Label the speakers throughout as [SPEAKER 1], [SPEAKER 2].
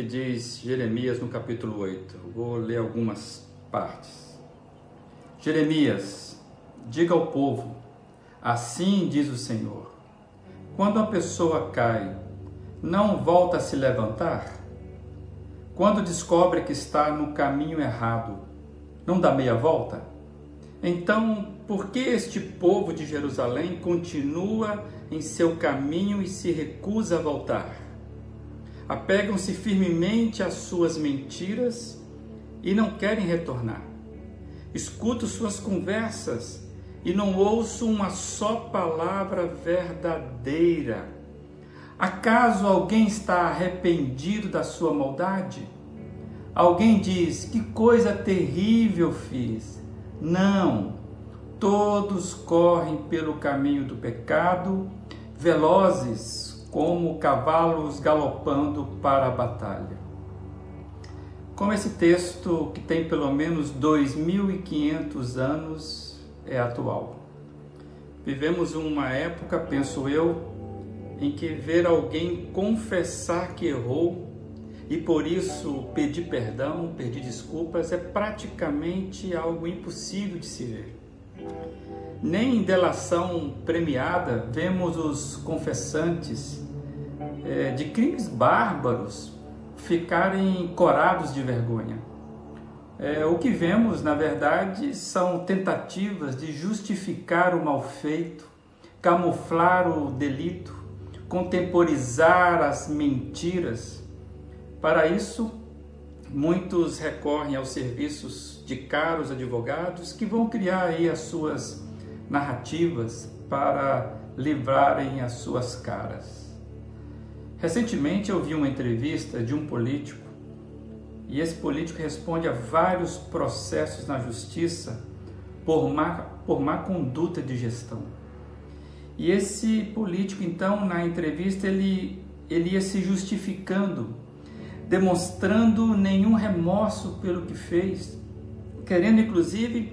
[SPEAKER 1] que diz Jeremias no capítulo 8. Vou ler algumas partes. Jeremias, diga ao povo: Assim diz o Senhor: Quando a pessoa cai, não volta a se levantar? Quando descobre que está no caminho errado, não dá meia volta? Então, por que este povo de Jerusalém continua em seu caminho e se recusa a voltar? Apegam-se firmemente às suas mentiras e não querem retornar. Escuto suas conversas e não ouço uma só palavra verdadeira. Acaso alguém está arrependido da sua maldade? Alguém diz: Que coisa terrível fiz. Não, todos correm pelo caminho do pecado, velozes como cavalos galopando para a batalha. Como esse texto, que tem pelo menos 2.500 anos, é atual. Vivemos uma época, penso eu, em que ver alguém confessar que errou e por isso pedir perdão, pedir desculpas é praticamente algo impossível de se ver. Nem em delação premiada vemos os confessantes é, de crimes bárbaros ficarem corados de vergonha. É, o que vemos, na verdade, são tentativas de justificar o mal feito, camuflar o delito, contemporizar as mentiras. Para isso, muitos recorrem aos serviços de caros advogados que vão criar aí as suas narrativas para livrarem as suas caras. Recentemente eu vi uma entrevista de um político e esse político responde a vários processos na justiça por má, por má conduta de gestão. E esse político, então, na entrevista, ele, ele ia se justificando, demonstrando nenhum remorso pelo que fez, querendo inclusive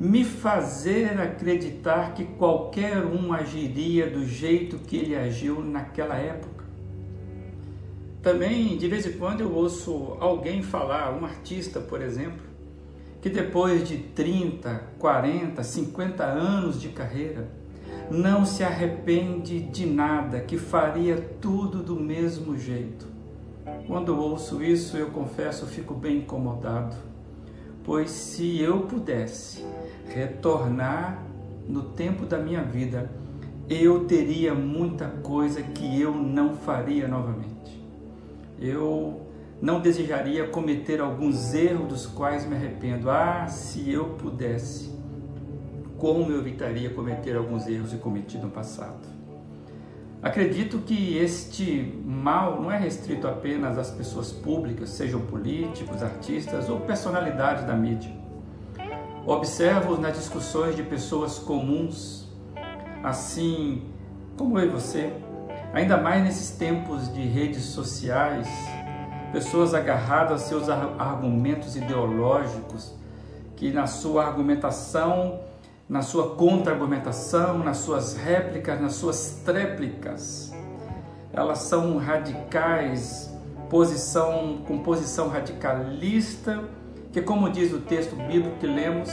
[SPEAKER 1] me fazer acreditar que qualquer um agiria do jeito que ele agiu naquela época. Também, de vez em quando, eu ouço alguém falar, um artista, por exemplo, que depois de 30, 40, 50 anos de carreira, não se arrepende de nada, que faria tudo do mesmo jeito. Quando ouço isso, eu confesso, fico bem incomodado, pois se eu pudesse retornar no tempo da minha vida, eu teria muita coisa que eu não faria novamente. Eu não desejaria cometer alguns erros dos quais me arrependo. Ah, se eu pudesse como eu evitaria cometer alguns erros que cometi no passado. Acredito que este mal não é restrito apenas às pessoas públicas, sejam políticos, artistas ou personalidades da mídia. Observo nas discussões de pessoas comuns, assim como eu e você, ainda mais nesses tempos de redes sociais, pessoas agarradas a seus argumentos ideológicos, que na sua argumentação na sua contra-argumentação, nas suas réplicas, nas suas tréplicas. Elas são radicais, posição com posição radicalista, que como diz o texto bíblico que lemos,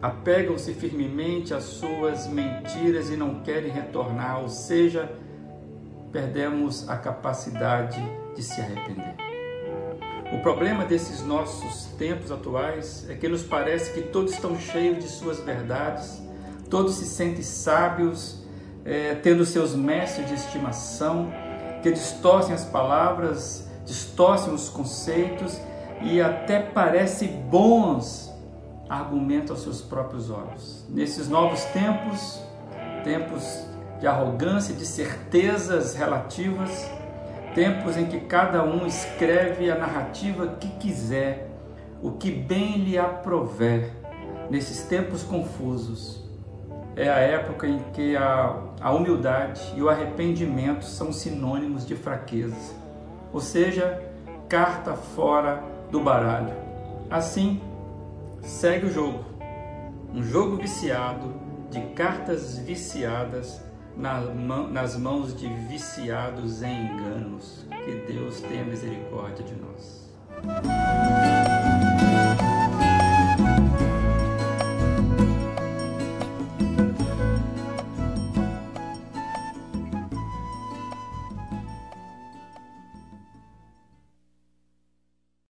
[SPEAKER 1] apegam-se firmemente às suas mentiras e não querem retornar, ou seja, perdemos a capacidade de se arrepender. O problema desses nossos tempos atuais é que nos parece que todos estão cheios de suas verdades, todos se sentem sábios, é, tendo seus mestres de estimação, que distorcem as palavras, distorcem os conceitos e até parecem bons argumentos aos seus próprios olhos. Nesses novos tempos, tempos de arrogância, de certezas relativas, tempos em que cada um escreve a narrativa que quiser, o que bem lhe aprover, nesses tempos confusos. É a época em que a, a humildade e o arrependimento são sinônimos de fraqueza, ou seja, carta fora do baralho. Assim, segue o jogo, um jogo viciado de cartas viciadas nas mãos de viciados em enganos. Que Deus tenha misericórdia de nós.